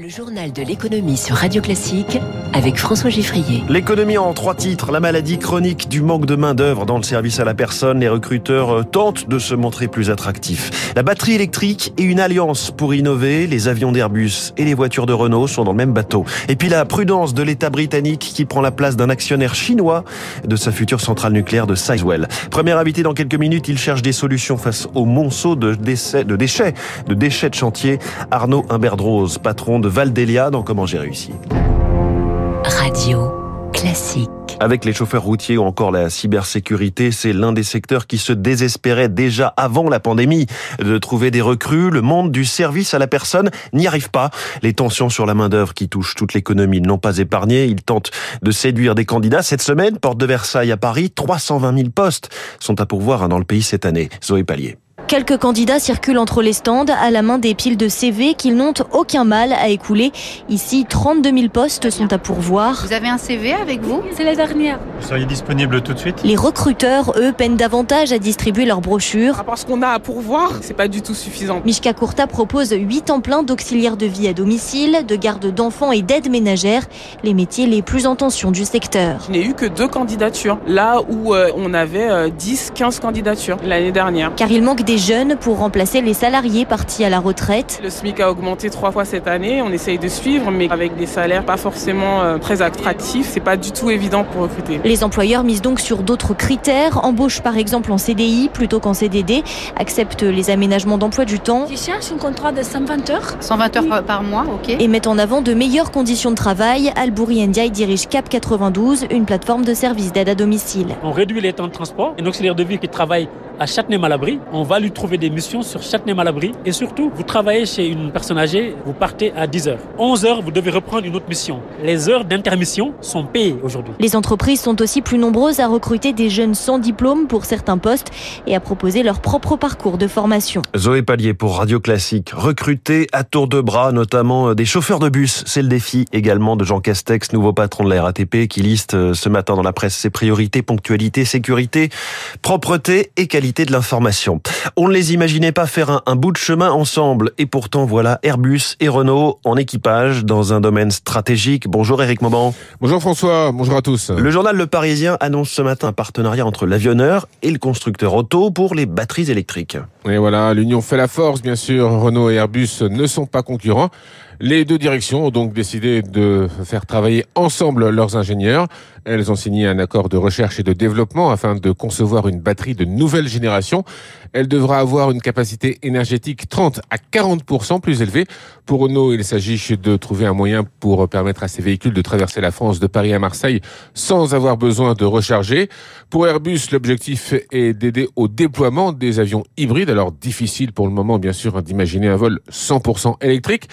Le journal de l'économie sur Radio Classique avec François Giffrier. L'économie en trois titres. La maladie chronique du manque de main-d'œuvre dans le service à la personne. Les recruteurs euh, tentent de se montrer plus attractifs. La batterie électrique et une alliance pour innover. Les avions d'Airbus et les voitures de Renault sont dans le même bateau. Et puis la prudence de l'État britannique qui prend la place d'un actionnaire chinois de sa future centrale nucléaire de Sizewell. Premier invité dans quelques minutes, il cherche des solutions face au monceau de, déchets, de déchets de chantier. Arnaud Imberdrose, patron de Valdélia dans Comment j'ai réussi. Radio classique. Avec les chauffeurs routiers ou encore la cybersécurité, c'est l'un des secteurs qui se désespérait déjà avant la pandémie de trouver des recrues. Le monde du service à la personne n'y arrive pas. Les tensions sur la main-d'œuvre qui touchent toute l'économie n'ont pas épargné. Ils tentent de séduire des candidats. Cette semaine, porte de Versailles à Paris, 320 000 postes sont à pourvoir hein, dans le pays cette année. Zoé Pallier. Quelques candidats circulent entre les stands à la main des piles de CV qu'ils n'ont aucun mal à écouler. Ici, 32 000 postes sont à pourvoir. Vous avez un CV avec vous? C'est la dernière. Vous seriez disponible tout de suite? Les recruteurs, eux, peinent davantage à distribuer leurs brochures. Parce qu'on a à pourvoir, c'est pas du tout suffisant. Mishka Kurta propose 8 en plein d'auxiliaires de vie à domicile, de garde d'enfants et d'aide ménagère, les métiers les plus en tension du secteur. Je n'ai eu que deux candidatures, là où euh, on avait 10, euh, 15 candidatures l'année dernière. Car il manque des jeunes pour remplacer les salariés partis à la retraite. Le SMIC a augmenté trois fois cette année. On essaye de suivre, mais avec des salaires pas forcément euh, très attractifs, c'est pas du tout évident pour recruter. Les employeurs misent donc sur d'autres critères, embauchent par exemple en CDI plutôt qu'en CDD, acceptent les aménagements d'emploi du temps. Tu cherches un contrat de 120 heures 120 heures par mois, ok. Et mettent en avant de meilleures conditions de travail. Albouri Ndiaye dirige Cap 92, une plateforme de services d'aide à domicile. On réduit les temps de transport. Un auxiliaire de vie qui travaille à Châtenay-Malabry. On va lui trouver des missions sur Châtenay-Malabry. Et surtout, vous travaillez chez une personne âgée, vous partez à 10 heures. 11 heures, vous devez reprendre une autre mission. Les heures d'intermission sont payées aujourd'hui. Les entreprises sont aussi plus nombreuses à recruter des jeunes sans diplôme pour certains postes et à proposer leur propre parcours de formation. Zoé Pallier pour Radio Classique. Recruter à tour de bras, notamment euh, des chauffeurs de bus. C'est le défi également de Jean Castex, nouveau patron de la RATP, qui liste euh, ce matin dans la presse ses priorités, ponctualité, sécurité, propreté et qualité de l'information. On ne les imaginait pas faire un, bout de chemin ensemble et pourtant voilà Airbus et Renault en équipage dans un domaine stratégique. Bonjour Eric Mauban. Bonjour François, bonjour à tous. Le journal Le Parisien annonce ce matin un partenariat entre l'avionneur et le constructeur auto pour les batteries électriques. Et voilà, l'union fait la force bien sûr. Renault et Airbus ne sont pas concurrents. Les deux directions ont donc décidé de faire travailler ensemble leurs ingénieurs. Elles ont signé un accord de recherche et de développement afin de concevoir une batterie de nouvelle génération. Elle devra avoir une capacité énergétique 30 à 40% plus élevée. Pour Renault, il s'agit de trouver un moyen pour permettre à ces véhicules de traverser la France de Paris à Marseille sans avoir besoin de recharger. Pour Airbus, l'objectif est d'aider au déploiement des avions hybrides. Alors difficile pour le moment, bien sûr, d'imaginer un vol 100% électrique.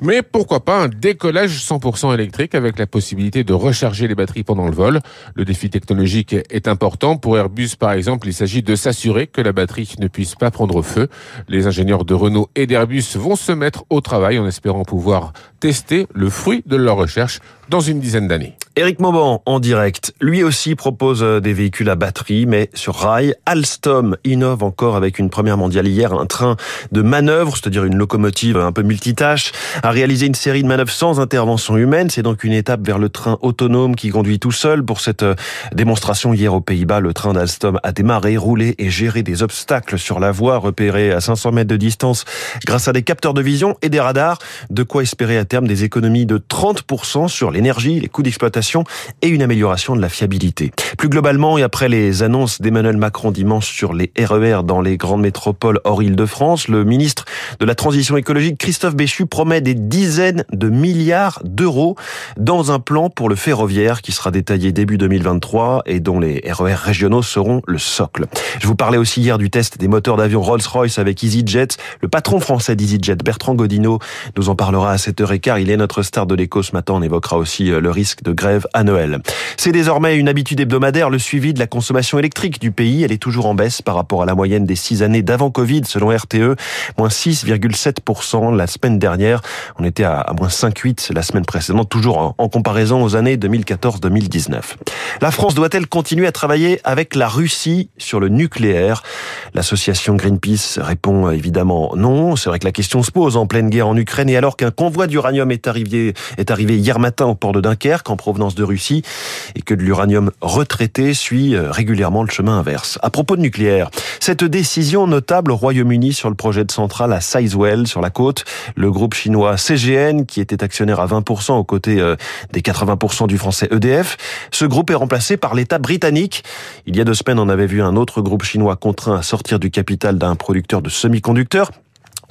Mais pourquoi pas un décollage 100% électrique avec la possibilité de recharger les batteries pendant le vol. Le défi technologique est important. Pour Airbus, par exemple, il s'agit de s'assurer que la batterie ne puisse pas prendre feu. Les ingénieurs de Renault et d'Airbus vont se mettre au travail en espérant pouvoir tester le fruit de leur recherche dans une dizaine d'années. Éric Mauban en direct, lui aussi propose euh, des véhicules à batterie, mais sur rail. Alstom innove encore avec une première mondiale hier, un train de manœuvre, c'est-à-dire une locomotive un peu multitâche, a réalisé une série de manœuvres sans intervention humaine. C'est donc une étape vers le train autonome qui conduit tout seul. Pour cette euh, démonstration hier aux Pays-Bas, le train d'Alstom a démarré, roulé et géré des obstacles sur la voie, repérés à 500 mètres de distance grâce à des capteurs de vision et des radars. De quoi espérer à terme des économies de 30% sur l'énergie, les coûts d'exploitation et une amélioration de la fiabilité. Plus globalement, et après les annonces d'Emmanuel Macron dimanche sur les RER e dans les grandes métropoles hors Île-de-France, le ministre de la Transition écologique, Christophe Béchu, promet des dizaines de milliards d'euros dans un plan pour le ferroviaire qui sera détaillé début 2023 et dont les RER e régionaux seront le socle. Je vous parlais aussi hier du test des moteurs d'avion Rolls-Royce avec EasyJet. Le patron français d'EasyJet, Bertrand Godino, nous en parlera à 7h15. Il est notre star de l'écho ce matin. On évoquera aussi euh, le risque de grève à Noël. C'est désormais une habitude hebdomadaire le suivi de la consommation électrique du pays. Elle est toujours en baisse par rapport à la moyenne des six années d'avant Covid, selon RTE, moins 6,7% la semaine dernière. On était à moins 5,8 la semaine précédente, toujours en comparaison aux années 2014-2019. La France doit-elle continuer à travailler avec la Russie sur le nucléaire? L'association Greenpeace répond évidemment non. C'est vrai que la question se pose en pleine guerre en Ukraine et alors qu'un convoi d'uranium est arrivé, est arrivé hier matin au port de Dunkerque en provenance de Russie et que de l'uranium retraité suit euh, régulièrement le chemin inverse. À propos de nucléaire, cette décision notable au Royaume-Uni sur le projet de centrale à Sizewell sur la côte, le groupe chinois CGN qui était actionnaire à 20% aux côtés euh, des 80% du français EDF, ce groupe est remplacé par l'État britannique. Il y a deux semaines, on avait vu un autre groupe chinois contraint à sortir du capital d'un producteur de semi-conducteurs.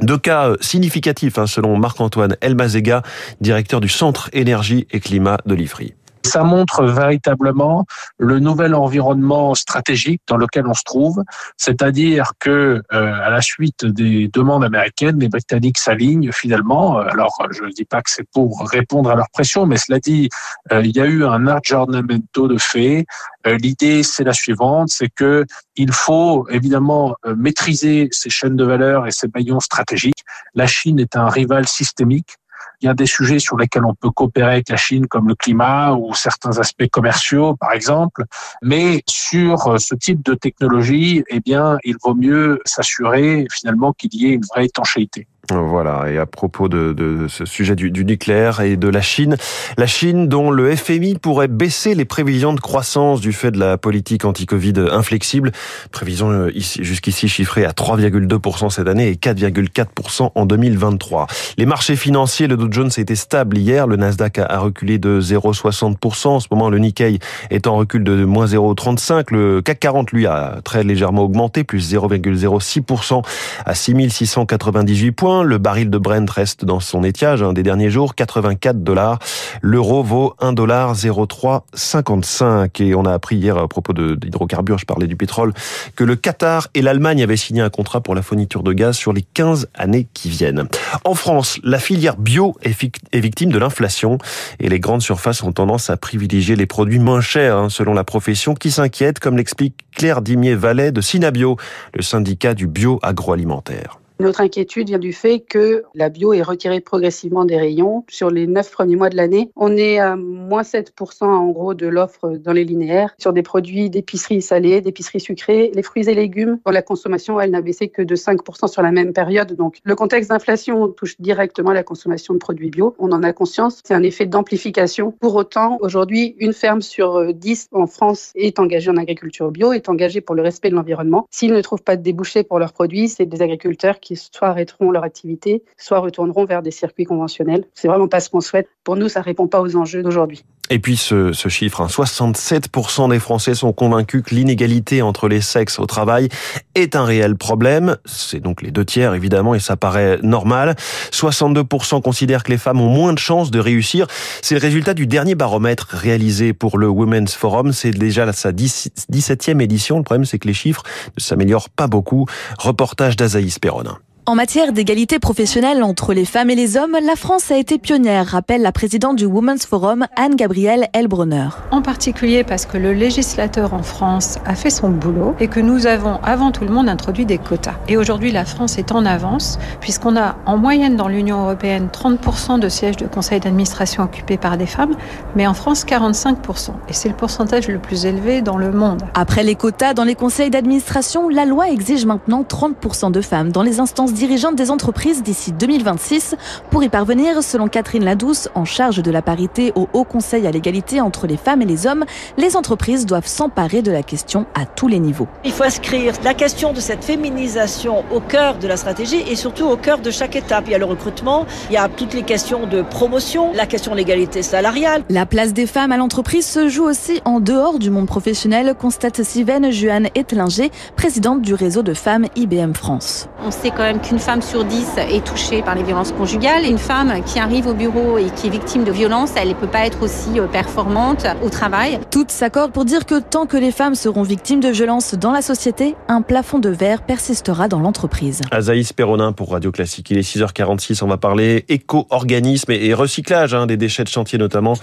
Deux cas euh, significatifs, hein, selon Marc-Antoine Elmazega, directeur du Centre Énergie et Climat de l'IFRI. Ça montre véritablement le nouvel environnement stratégique dans lequel on se trouve, c'est-à-dire que euh, à la suite des demandes américaines, les Britanniques s'alignent finalement. Alors, je ne dis pas que c'est pour répondre à leur pression, mais cela dit, euh, il y a eu un aggiornamento de fait. Euh, L'idée, c'est la suivante, c'est que il faut évidemment euh, maîtriser ces chaînes de valeur et ces maillons stratégiques. La Chine est un rival systémique il y a des sujets sur lesquels on peut coopérer avec la Chine, comme le climat ou certains aspects commerciaux, par exemple. Mais sur euh, ce type de technologie, eh bien, il vaut mieux s'assurer finalement qu'il y ait une vraie étanchéité. Voilà, et à propos de, de ce sujet du, du, nucléaire et de la Chine, la Chine dont le FMI pourrait baisser les prévisions de croissance du fait de la politique anti-Covid inflexible, prévision euh, jusqu'ici chiffrée à 3,2% cette année et 4,4% en 2023. Les marchés financiers, le Dow Jones été stable hier, le Nasdaq a reculé de 0,60%, en ce moment le Nikkei est en recul de moins 0,35%, le CAC 40 lui a très légèrement augmenté, plus 0,06% à 6698 points, le baril de Brent reste dans son étiage des derniers jours, 84 dollars. L'euro vaut 1 dollar 0,355. Et on a appris hier à propos de l'hydrocarbures, je parlais du pétrole, que le Qatar et l'Allemagne avaient signé un contrat pour la fourniture de gaz sur les 15 années qui viennent. En France, la filière bio est victime de l'inflation et les grandes surfaces ont tendance à privilégier les produits moins chers, hein, selon la profession qui s'inquiète, comme l'explique Claire Dimier-Vallet de Synabio, le syndicat du bio agroalimentaire. Notre inquiétude vient du fait que la bio est retirée progressivement des rayons. Sur les neuf premiers mois de l'année, on est à moins 7% en gros de l'offre dans les linéaires. Sur des produits d'épicerie salée, d'épicerie sucrée, les fruits et légumes, pour la consommation, elle n'a baissé que de 5% sur la même période. Donc le contexte d'inflation touche directement la consommation de produits bio. On en a conscience. C'est un effet d'amplification. Pour autant, aujourd'hui, une ferme sur 10 en France est engagée en agriculture bio, est engagée pour le respect de l'environnement. S'ils ne trouvent pas de débouchés pour leurs produits, c'est des agriculteurs qui soit arrêteront leur activité, soit retourneront vers des circuits conventionnels. C'est vraiment pas ce qu'on souhaite. Pour nous, ça répond pas aux enjeux d'aujourd'hui. Et puis ce, ce chiffre, hein, 67% des Français sont convaincus que l'inégalité entre les sexes au travail est un réel problème. C'est donc les deux tiers évidemment et ça paraît normal. 62% considèrent que les femmes ont moins de chances de réussir. C'est le résultat du dernier baromètre réalisé pour le Women's Forum. C'est déjà sa 17e édition. Le problème c'est que les chiffres ne s'améliorent pas beaucoup. Reportage d'Azaïs Perronin. En matière d'égalité professionnelle entre les femmes et les hommes, la France a été pionnière, rappelle la présidente du Women's Forum, Anne-Gabrielle Elbronner. En particulier parce que le législateur en France a fait son boulot et que nous avons avant tout le monde introduit des quotas. Et aujourd'hui, la France est en avance puisqu'on a en moyenne dans l'Union européenne 30% de sièges de conseil d'administration occupés par des femmes, mais en France 45%. Et c'est le pourcentage le plus élevé dans le monde. Après les quotas dans les conseils d'administration, la loi exige maintenant 30% de femmes dans les instances dirigeante des entreprises d'ici 2026. Pour y parvenir, selon Catherine Ladouce, en charge de la parité au Haut Conseil à l'égalité entre les femmes et les hommes, les entreprises doivent s'emparer de la question à tous les niveaux. Il faut inscrire la question de cette féminisation au cœur de la stratégie et surtout au cœur de chaque étape. Il y a le recrutement, il y a toutes les questions de promotion, la question de l'égalité salariale. La place des femmes à l'entreprise se joue aussi en dehors du monde professionnel, constate Sivène Juan Etlinger, présidente du réseau de femmes IBM France. On sait quand même qu'une femme sur dix est touchée par les violences conjugales. Une femme qui arrive au bureau et qui est victime de violences, elle ne peut pas être aussi euh, performante au travail. Toutes s'accordent pour dire que tant que les femmes seront victimes de violences dans la société, un plafond de verre persistera dans l'entreprise. Azaïs Perronin pour Radio Classique. Il est 6h46. On va parler éco-organisme et recyclage hein, des déchets de chantier notamment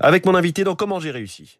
avec mon invité dans Comment j'ai réussi.